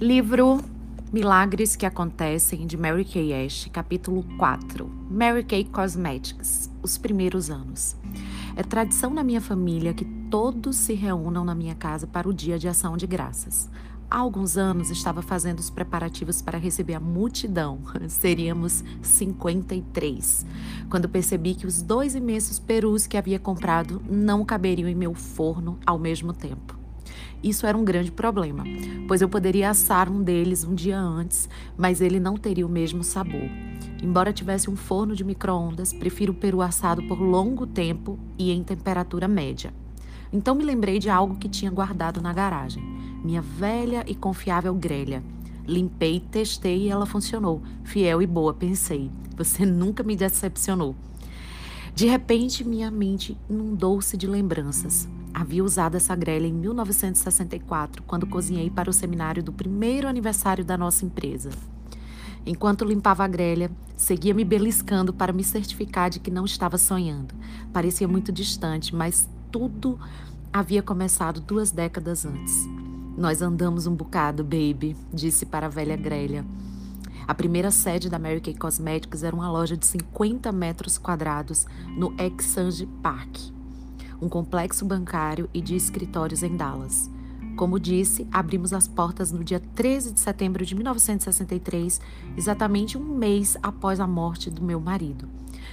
Livro Milagres que Acontecem de Mary Kay Ash, capítulo 4. Mary Kay Cosmetics, os primeiros anos. É tradição na minha família que todos se reúnam na minha casa para o dia de ação de graças. Há alguns anos estava fazendo os preparativos para receber a multidão. Seríamos 53. Quando percebi que os dois imensos perus que havia comprado não caberiam em meu forno ao mesmo tempo. Isso era um grande problema, pois eu poderia assar um deles um dia antes, mas ele não teria o mesmo sabor. Embora tivesse um forno de micro-ondas, prefiro o peru assado por longo tempo e em temperatura média. Então me lembrei de algo que tinha guardado na garagem. Minha velha e confiável grelha. Limpei, testei e ela funcionou. Fiel e boa, pensei. Você nunca me decepcionou. De repente, minha mente inundou-se de lembranças. Havia usado essa grelha em 1964, quando cozinhei para o seminário do primeiro aniversário da nossa empresa. Enquanto limpava a grelha, seguia me beliscando para me certificar de que não estava sonhando. Parecia muito distante, mas tudo havia começado duas décadas antes. Nós andamos um bocado, baby, disse para a velha grelha. A primeira sede da Mary Kay Cosmetics era uma loja de 50 metros quadrados no Exchange Park, um complexo bancário e de escritórios em Dallas. Como disse, abrimos as portas no dia 13 de setembro de 1963, exatamente um mês após a morte do meu marido.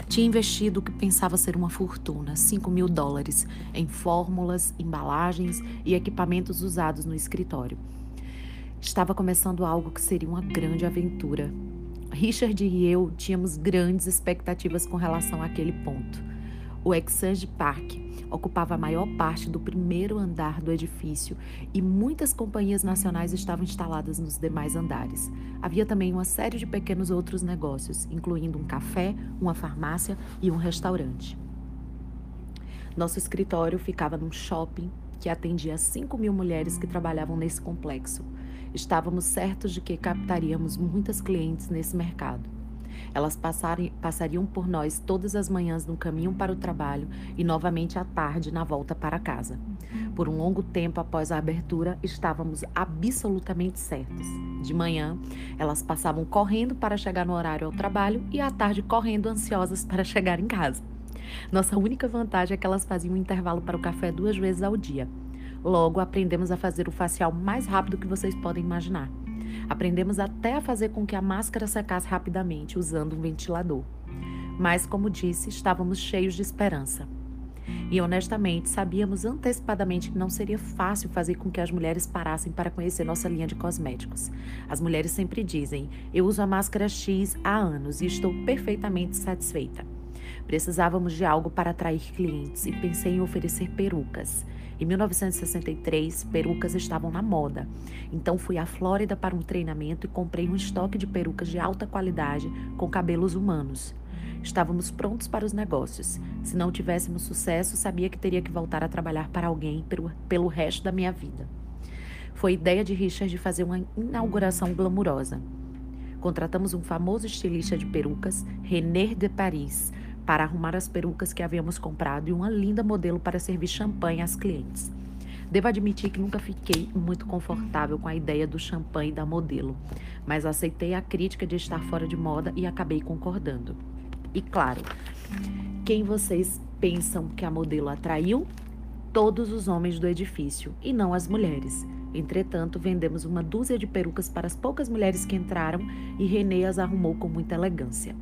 Tinha investido o que pensava ser uma fortuna, 5 mil dólares, em fórmulas, embalagens e equipamentos usados no escritório. Estava começando algo que seria uma grande aventura. Richard e eu tínhamos grandes expectativas com relação àquele ponto. O Exchange Park ocupava a maior parte do primeiro andar do edifício e muitas companhias nacionais estavam instaladas nos demais andares. Havia também uma série de pequenos outros negócios, incluindo um café, uma farmácia e um restaurante. Nosso escritório ficava num shopping que atendia 5 mil mulheres que trabalhavam nesse complexo. Estávamos certos de que captaríamos muitas clientes nesse mercado. Elas passariam por nós todas as manhãs no caminho para o trabalho e novamente à tarde na volta para casa. Por um longo tempo após a abertura, estávamos absolutamente certos. De manhã, elas passavam correndo para chegar no horário ao trabalho e à tarde correndo ansiosas para chegar em casa. Nossa única vantagem é que elas faziam um intervalo para o café duas vezes ao dia. Logo, aprendemos a fazer o facial mais rápido que vocês podem imaginar. Aprendemos até a fazer com que a máscara secasse rapidamente usando um ventilador. Mas, como disse, estávamos cheios de esperança. E honestamente, sabíamos antecipadamente que não seria fácil fazer com que as mulheres parassem para conhecer nossa linha de cosméticos. As mulheres sempre dizem: Eu uso a máscara X há anos e estou perfeitamente satisfeita. Precisávamos de algo para atrair clientes e pensei em oferecer perucas. Em 1963, perucas estavam na moda. Então fui à Flórida para um treinamento e comprei um estoque de perucas de alta qualidade com cabelos humanos. Estávamos prontos para os negócios. Se não tivéssemos sucesso, sabia que teria que voltar a trabalhar para alguém pelo, resto da minha vida. Foi ideia de Richard fazer uma inauguração glamurosa. Contratamos um famoso estilista de perucas, René de Paris, para arrumar as perucas que havíamos comprado e uma linda modelo para servir champanhe às clientes. Devo admitir que nunca fiquei muito confortável com a ideia do champanhe da modelo, mas aceitei a crítica de estar fora de moda e acabei concordando. E claro, quem vocês pensam que a modelo atraiu? Todos os homens do edifício e não as mulheres. Entretanto, vendemos uma dúzia de perucas para as poucas mulheres que entraram e Renê as arrumou com muita elegância.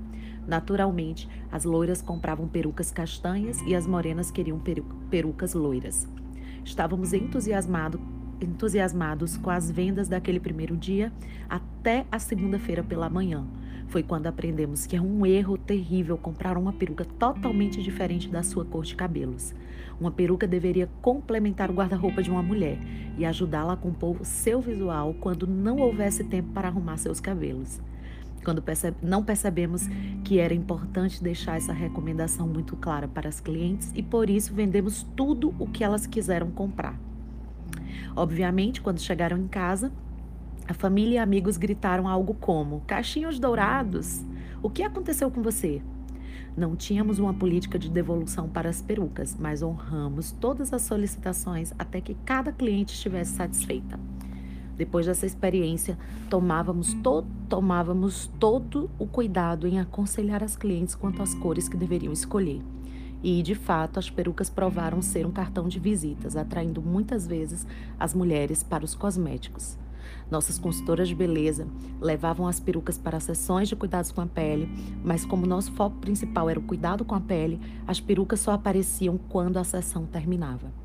Naturalmente, as loiras compravam perucas castanhas e as morenas queriam peru perucas loiras. Estávamos entusiasmado, entusiasmados com as vendas daquele primeiro dia até a segunda-feira pela manhã. Foi quando aprendemos que é um erro terrível comprar uma peruca totalmente diferente da sua cor de cabelos. Uma peruca deveria complementar o guarda-roupa de uma mulher e ajudá-la a compor seu visual quando não houvesse tempo para arrumar seus cabelos quando percebe, não percebemos que era importante deixar essa recomendação muito clara para as clientes e por isso vendemos tudo o que elas quiseram comprar. Obviamente, quando chegaram em casa, a família e amigos gritaram algo como: Caixinhos dourados, o que aconteceu com você? Não tínhamos uma política de devolução para as perucas, mas honramos todas as solicitações até que cada cliente estivesse satisfeita. Depois dessa experiência, tomávamos, to tomávamos todo o cuidado em aconselhar as clientes quanto às cores que deveriam escolher. E, de fato, as perucas provaram ser um cartão de visitas, atraindo muitas vezes as mulheres para os cosméticos. Nossas consultoras de beleza levavam as perucas para sessões de cuidados com a pele, mas como nosso foco principal era o cuidado com a pele, as perucas só apareciam quando a sessão terminava.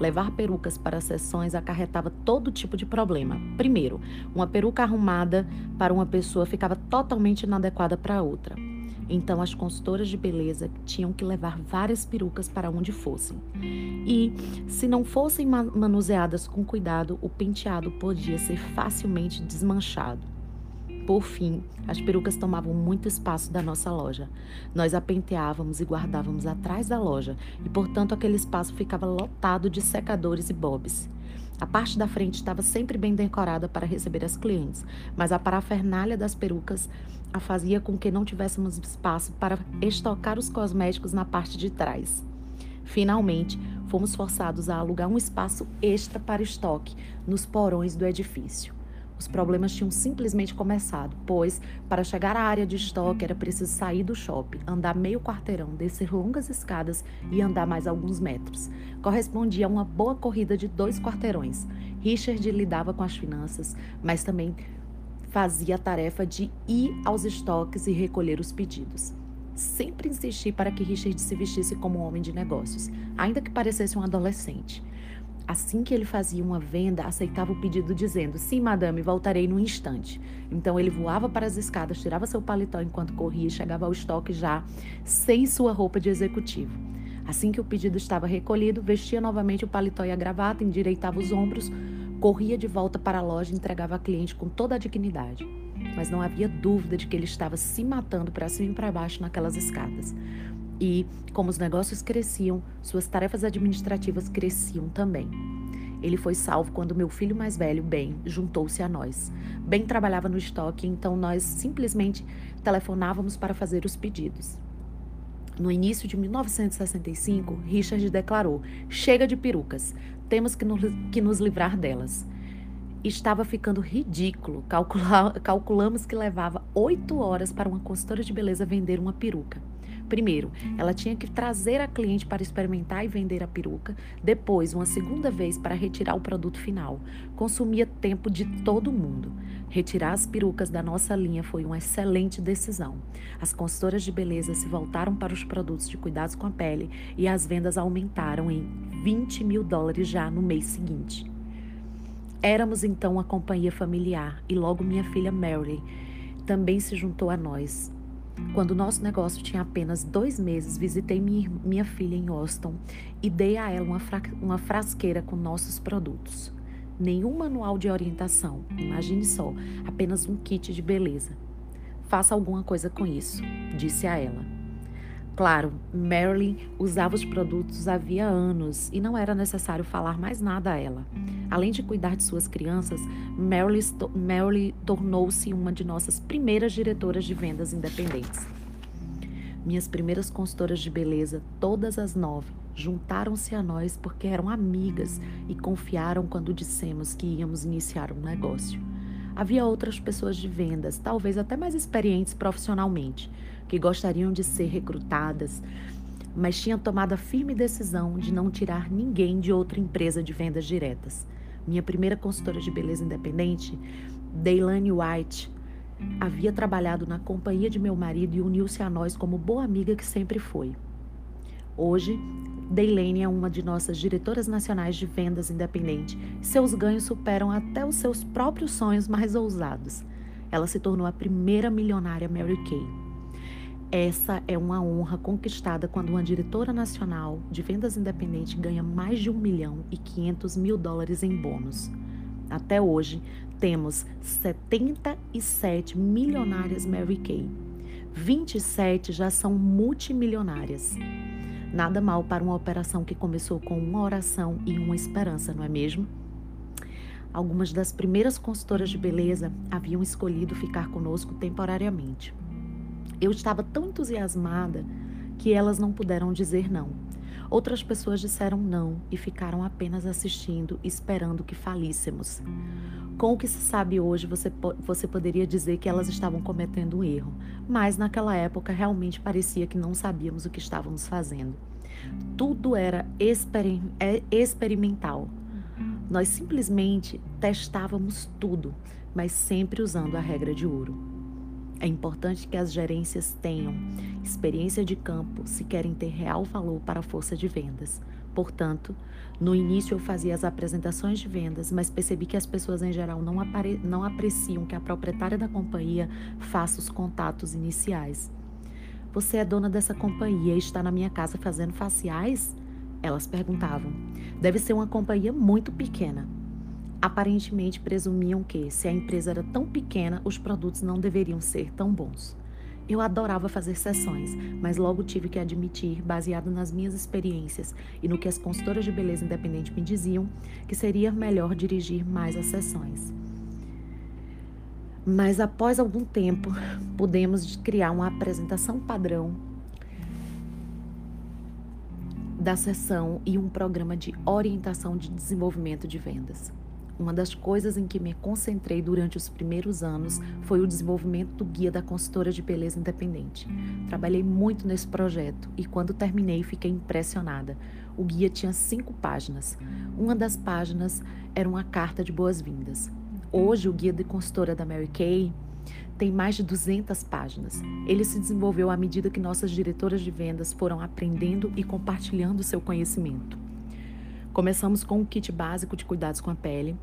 Levar perucas para sessões acarretava todo tipo de problema. Primeiro, uma peruca arrumada para uma pessoa ficava totalmente inadequada para outra. Então, as consultoras de beleza tinham que levar várias perucas para onde fossem. E, se não fossem manuseadas com cuidado, o penteado podia ser facilmente desmanchado. Por fim, as perucas tomavam muito espaço da nossa loja. Nós a penteávamos e guardávamos atrás da loja, e portanto aquele espaço ficava lotado de secadores e bobs. A parte da frente estava sempre bem decorada para receber as clientes, mas a parafernália das perucas a fazia com que não tivéssemos espaço para estocar os cosméticos na parte de trás. Finalmente, fomos forçados a alugar um espaço extra para estoque nos porões do edifício. Os problemas tinham simplesmente começado, pois, para chegar à área de estoque, era preciso sair do shopping, andar meio quarteirão, descer longas escadas e andar mais alguns metros. Correspondia a uma boa corrida de dois quarteirões. Richard lidava com as finanças, mas também fazia a tarefa de ir aos estoques e recolher os pedidos. Sempre insisti para que Richard se vestisse como um homem de negócios, ainda que parecesse um adolescente. Assim que ele fazia uma venda, aceitava o pedido dizendo: Sim, madame, voltarei no instante. Então ele voava para as escadas, tirava seu paletó enquanto corria e chegava ao estoque já sem sua roupa de executivo. Assim que o pedido estava recolhido, vestia novamente o paletó e a gravata, endireitava os ombros, corria de volta para a loja e entregava a cliente com toda a dignidade. Mas não havia dúvida de que ele estava se matando para cima e para baixo naquelas escadas. E, como os negócios cresciam, suas tarefas administrativas cresciam também. Ele foi salvo quando meu filho mais velho, Ben, juntou-se a nós. Ben trabalhava no estoque, então nós simplesmente telefonávamos para fazer os pedidos. No início de 1965, Richard declarou: Chega de perucas, temos que nos, que nos livrar delas. Estava ficando ridículo. Calcula, calculamos que levava oito horas para uma consultora de beleza vender uma peruca. Primeiro, ela tinha que trazer a cliente para experimentar e vender a peruca. Depois, uma segunda vez para retirar o produto final. Consumia tempo de todo mundo. Retirar as perucas da nossa linha foi uma excelente decisão. As consultoras de beleza se voltaram para os produtos de cuidados com a pele e as vendas aumentaram em 20 mil dólares já no mês seguinte. Éramos então uma companhia familiar e logo minha filha Mary também se juntou a nós. Quando nosso negócio tinha apenas dois meses, visitei minha, filha em Austin e dei a ela uma frasqueira com nossos produtos. Nenhum manual de orientação, imagine só, apenas um kit de beleza. Faça alguma coisa com isso, disse a ela. Claro, Marilyn usava os produtos havia anos e não era necessário falar mais nada a ela. Além de cuidar de suas crianças, Marilyn, tornou-se uma de nossas primeiras diretoras de vendas independentes. Minhas primeiras consultoras de beleza, todas as nove, juntaram-se a nós porque eram amigas e confiaram quando dissemos que íamos iniciar um negócio. Havia outras pessoas de vendas, talvez até mais experientes profissionalmente, que gostariam de ser recrutadas, mas tinham tomado a firme decisão de não tirar ninguém de outra empresa de vendas diretas. Minha primeira consultora de beleza independente, Deilane White, havia trabalhado na companhia de meu marido e uniu-se a nós como boa amiga que sempre foi. Hoje, Deilane é uma de nossas diretoras nacionais de vendas independente seus ganhos superam até os seus próprios sonhos mais ousados. Ela se tornou a primeira milionária Mary Kay. Essa é uma honra conquistada quando uma diretora nacional de vendas independente ganha mais de 1 milhão e 500 mil dólares em bônus. Até hoje, temos 77 milionárias Mary Kay. 27 já são multimilionárias. Nada mal para uma operação que começou com uma oração e uma esperança, não é mesmo? Algumas das primeiras consultoras de beleza haviam escolhido ficar conosco temporariamente. Eu estava tão entusiasmada que elas não puderam dizer não. Outras pessoas disseram não e ficaram apenas assistindo, esperando que falíssemos. Com o que se sabe hoje, você, você poderia dizer que elas estavam cometendo um erro, mas naquela época realmente parecia que não sabíamos o que estávamos fazendo. Tudo era exper é, experimental. Nós simplesmente testávamos tudo, mas sempre usando a regra de ouro. É importante que as gerências tenham experiência de campo se querem ter real valor para a força de vendas. Portanto, no início eu fazia as apresentações de vendas, mas percebi que as pessoas em geral não, não apreciam que a proprietária da companhia faça os contatos iniciais. Você é dona dessa companhia e está na minha casa fazendo faciais? Elas perguntavam. Deve ser uma companhia muito pequena aparentemente presumiam que, se a empresa era tão pequena, os produtos não deveriam ser tão bons. Eu adorava fazer sessões, mas logo tive que admitir, baseado nas minhas experiências e no que as consultoras de beleza independente me diziam, que seria melhor dirigir mais as sessões. Mas após algum tempo, pudemos criar uma apresentação padrão da sessão e um programa de orientação de desenvolvimento de vendas. Uma das coisas em que me concentrei durante os primeiros anos foi o desenvolvimento do guia da consultora de beleza independente. Trabalhei muito nesse projeto e, quando terminei, fiquei impressionada. O guia tinha cinco páginas. Uma das páginas era uma carta de boas-vindas. Hoje, o guia de consultora da Mary Kay tem mais de 200 páginas. Ele se desenvolveu à medida que nossas diretoras de vendas foram aprendendo e compartilhando seu conhecimento. Começamos com um kit básico de cuidados com a pele,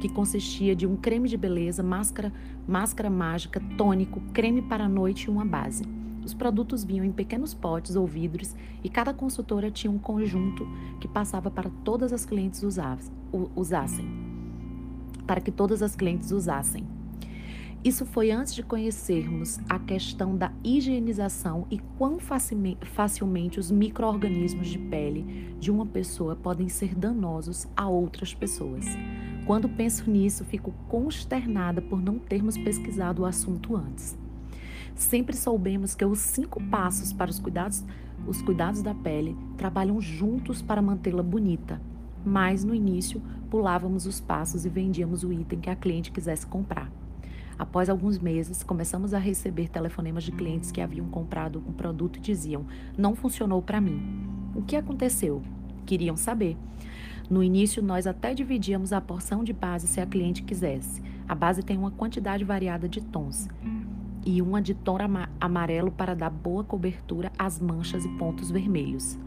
que consistia de um creme de beleza, máscara, máscara mágica, tônico, creme para a noite e uma base. Os produtos vinham em pequenos potes ou vidros e cada consultora tinha um conjunto que passava para todas as clientes usassem. Para que todas as clientes usassem. Isso foi antes de conhecermos a questão da higienização e quão facilmente os micro-organismos de pele de uma pessoa podem ser danosos a outras pessoas. Quando penso nisso, fico consternada por não termos pesquisado o assunto antes. Sempre soubemos que os cinco passos para os cuidados, os cuidados da pele trabalham juntos para mantê-la bonita. Mas no início, pulávamos os passos e vendíamos o item que a cliente quisesse comprar. Após alguns meses, começamos a receber telefonemas de clientes que haviam comprado um produto e diziam: não funcionou para mim. O que aconteceu? Queriam saber. No início, nós até dividíamos a porção de base se a cliente quisesse. A base tem uma quantidade variada de tons e uma de tom amarelo para dar boa cobertura às manchas e pontos vermelhos.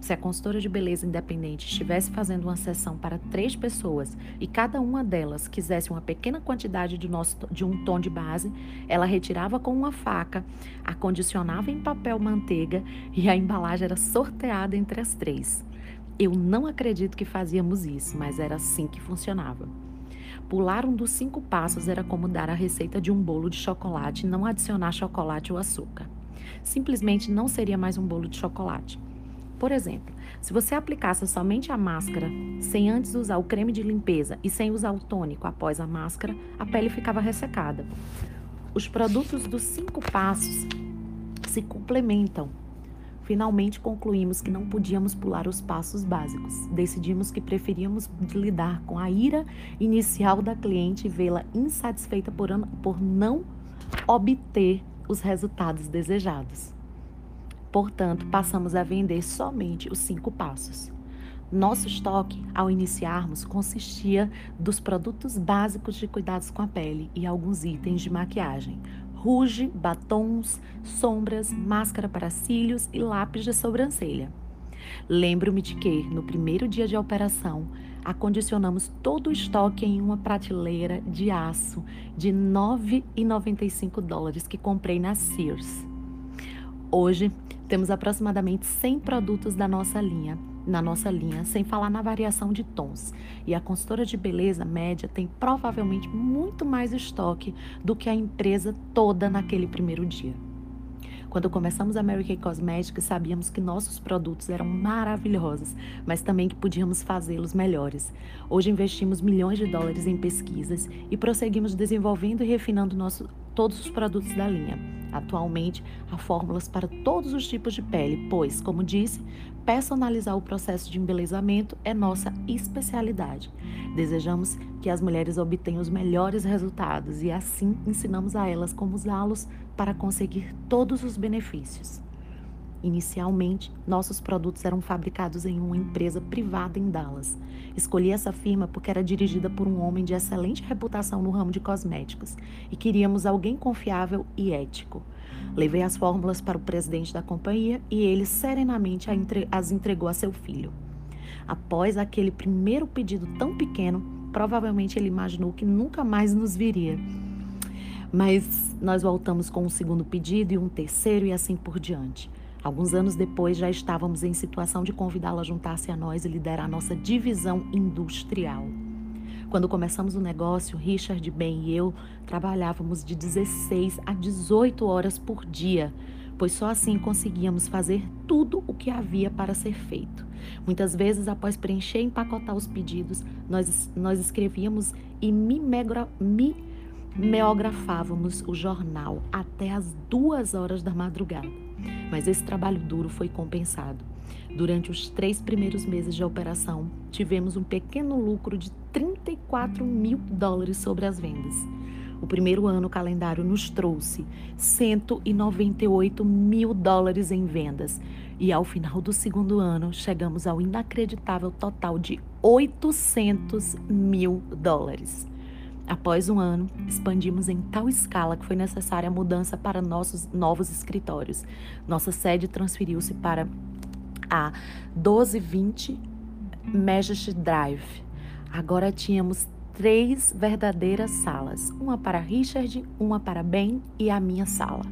Se a consultora de beleza independente estivesse fazendo uma sessão para três pessoas e cada uma delas quisesse uma pequena quantidade de, nosso, de um tom de base, ela retirava com uma faca, acondicionava em papel manteiga e a embalagem era sorteada entre as três. Eu não acredito que fazíamos isso, mas era assim que funcionava. Pular um dos cinco passos era como dar a receita de um bolo de chocolate e não adicionar chocolate ou açúcar. Simplesmente não seria mais um bolo de chocolate. Por exemplo, se você aplicasse somente a máscara, sem antes usar o creme de limpeza e sem usar o tônico após a máscara, a pele ficava ressecada. Os produtos dos cinco passos se complementam. Finalmente concluímos que não podíamos pular os passos básicos. Decidimos que preferíamos lidar com a ira inicial da cliente e vê-la insatisfeita por, por não obter os resultados desejados. Portanto, passamos a vender somente os cinco passos. Nosso estoque, ao iniciarmos, consistia dos produtos básicos de cuidados com a pele e alguns itens de maquiagem: rouge, batons, sombras, máscara para cílios e lápis de sobrancelha. Lembro-me de que, no primeiro dia de operação, acondicionamos todo o estoque em uma prateleira de aço de 9,95 dólares que comprei na Sears. Hoje, temos aproximadamente 100 produtos da nossa linha, na nossa linha, sem falar na variação de tons. E a consultora de beleza média tem provavelmente muito mais estoque do que a empresa toda naquele primeiro dia. Quando começamos a Mary Kay Cosmetics, sabíamos que nossos produtos eram maravilhosos, mas também que podíamos fazê-los melhores. Hoje investimos milhões de dólares em pesquisas e prosseguimos desenvolvendo e refinando nosso todos os produtos da linha. Atualmente, há fórmulas para todos os tipos de pele, pois, como disse, personalizar o processo de embelezamento é nossa especialidade. Desejamos que as mulheres obtenham os melhores resultados e assim ensinamos a elas como usá-los para conseguir todos os benefícios. Inicialmente, nossos produtos eram fabricados em uma empresa privada em Dallas. Escolhi essa firma porque era dirigida por um homem de excelente reputação no ramo de cosméticos e queríamos alguém confiável e ético. Levei as fórmulas para o presidente da companhia e ele serenamente as entregou a seu filho. Após aquele primeiro pedido tão pequeno, provavelmente ele imaginou que nunca mais nos viria. Mas nós voltamos com um segundo pedido e um terceiro e assim por diante. Alguns anos depois, já estávamos em situação de convidá-la a juntar-se a nós e liderar a nossa divisão industrial. Quando começamos o negócio, Richard, Ben e eu trabalhávamos de 16 a 18 horas por dia, pois só assim conseguíamos fazer tudo o que havia para ser feito. Muitas vezes, após preencher e empacotar os pedidos, nós, nós escrevíamos e mimeografávamos o jornal até as duas horas da madrugada. Mas esse trabalho duro foi compensado. Durante os três primeiros meses de operação, tivemos um pequeno lucro de 34 mil dólares sobre as vendas. O primeiro ano, o calendário nos trouxe 198 mil dólares em vendas. E ao final do segundo ano, chegamos ao inacreditável total de 800 mil dólares. Após um ano, expandimos em tal escala que foi necessária a mudança para nossos novos escritórios. Nossa sede transferiu-se para a 1220 Majesty Drive. Agora tínhamos três verdadeiras salas: uma para Richard, uma para Ben e a minha sala.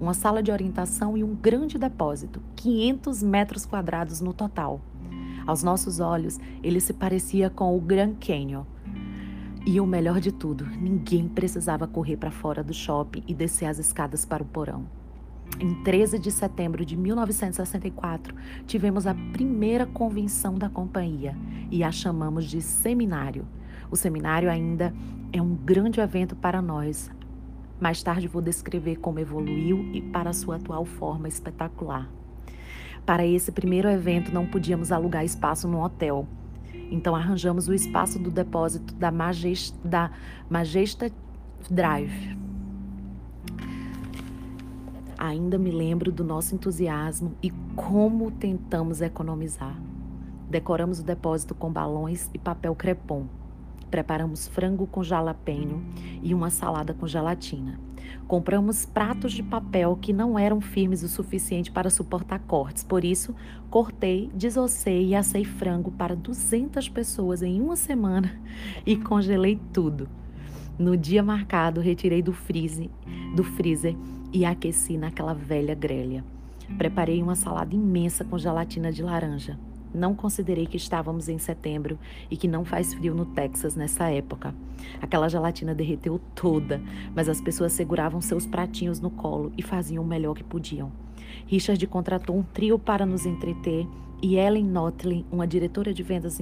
Uma sala de orientação e um grande depósito, 500 metros quadrados no total. Aos nossos olhos, ele se parecia com o Grand Canyon e o melhor de tudo, ninguém precisava correr para fora do shopping e descer as escadas para o porão. Em 13 de setembro de 1964, tivemos a primeira convenção da companhia e a chamamos de seminário. O seminário ainda é um grande evento para nós. Mais tarde vou descrever como evoluiu e para sua atual forma espetacular. Para esse primeiro evento, não podíamos alugar espaço no hotel então arranjamos o espaço do depósito da Majesta, da Majesta Drive. Ainda me lembro do nosso entusiasmo e como tentamos economizar. Decoramos o depósito com balões e papel crepom. Preparamos frango com jalapeno e uma salada com gelatina. Compramos pratos de papel que não eram firmes o suficiente para suportar cortes, por isso cortei, desossei e assei frango para 200 pessoas em uma semana e congelei tudo. No dia marcado, retirei do freezer, do freezer e aqueci naquela velha grelha. Preparei uma salada imensa com gelatina de laranja. Não considerei que estávamos em setembro e que não faz frio no Texas nessa época. Aquela gelatina derreteu toda, mas as pessoas seguravam seus pratinhos no colo e faziam o melhor que podiam. Richard contratou um trio para nos entreter e Ellen Notley, uma diretora de vendas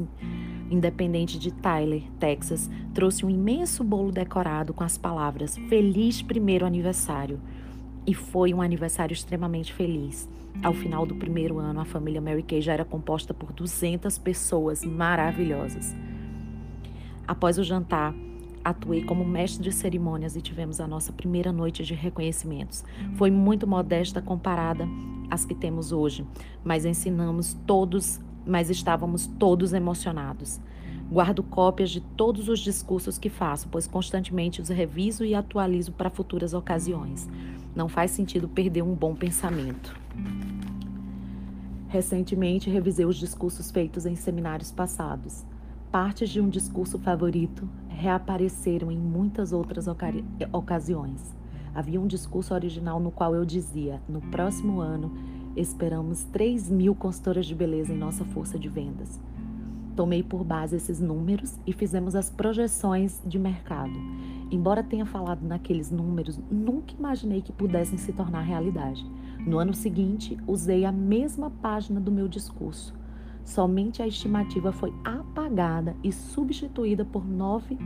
independente de Tyler, Texas, trouxe um imenso bolo decorado com as palavras Feliz Primeiro Aniversário. E foi um aniversário extremamente feliz. Ao final do primeiro ano, a família Mary Kay já era composta por 200 pessoas maravilhosas. Após o jantar, atuei como mestre de cerimônias e tivemos a nossa primeira noite de reconhecimentos. Foi muito modesta comparada às que temos hoje, mas ensinamos todos, mas estávamos todos emocionados. Guardo cópias de todos os discursos que faço, pois constantemente os reviso e atualizo para futuras ocasiões. Não faz sentido perder um bom pensamento. Recentemente revisei os discursos feitos em seminários passados. Partes de um discurso favorito reapareceram em muitas outras ocasiões. Havia um discurso original no qual eu dizia: no próximo ano, esperamos 3 mil consultoras de beleza em nossa força de vendas. Tomei por base esses números e fizemos as projeções de mercado. Embora tenha falado naqueles números, nunca imaginei que pudessem se tornar realidade. No ano seguinte, usei a mesma página do meu discurso. Somente a estimativa foi apagada e substituída por nove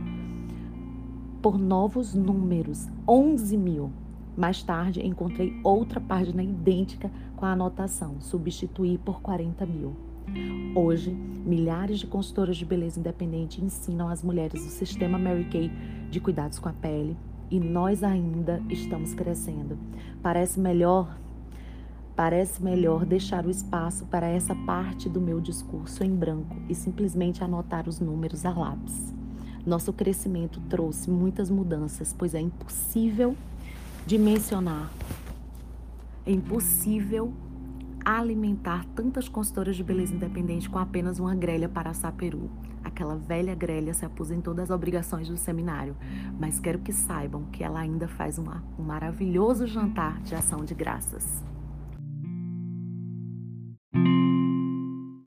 por novos números, 11 mil. Mais tarde, encontrei outra página idêntica com a anotação: substituir por 40 mil. Hoje, milhares de consultoras de beleza independente ensinam as mulheres o sistema Mary Kay de cuidados com a pele e nós ainda estamos crescendo. Parece melhor Parece melhor deixar o espaço para essa parte do meu discurso em branco e simplesmente anotar os números a lápis. Nosso crescimento trouxe muitas mudanças, pois é impossível dimensionar, é impossível alimentar tantas consultoras de beleza independente com apenas uma grelha para assar peru. Aquela velha grelha se aposentou das obrigações do seminário, mas quero que saibam que ela ainda faz uma, um maravilhoso jantar de ação de graças.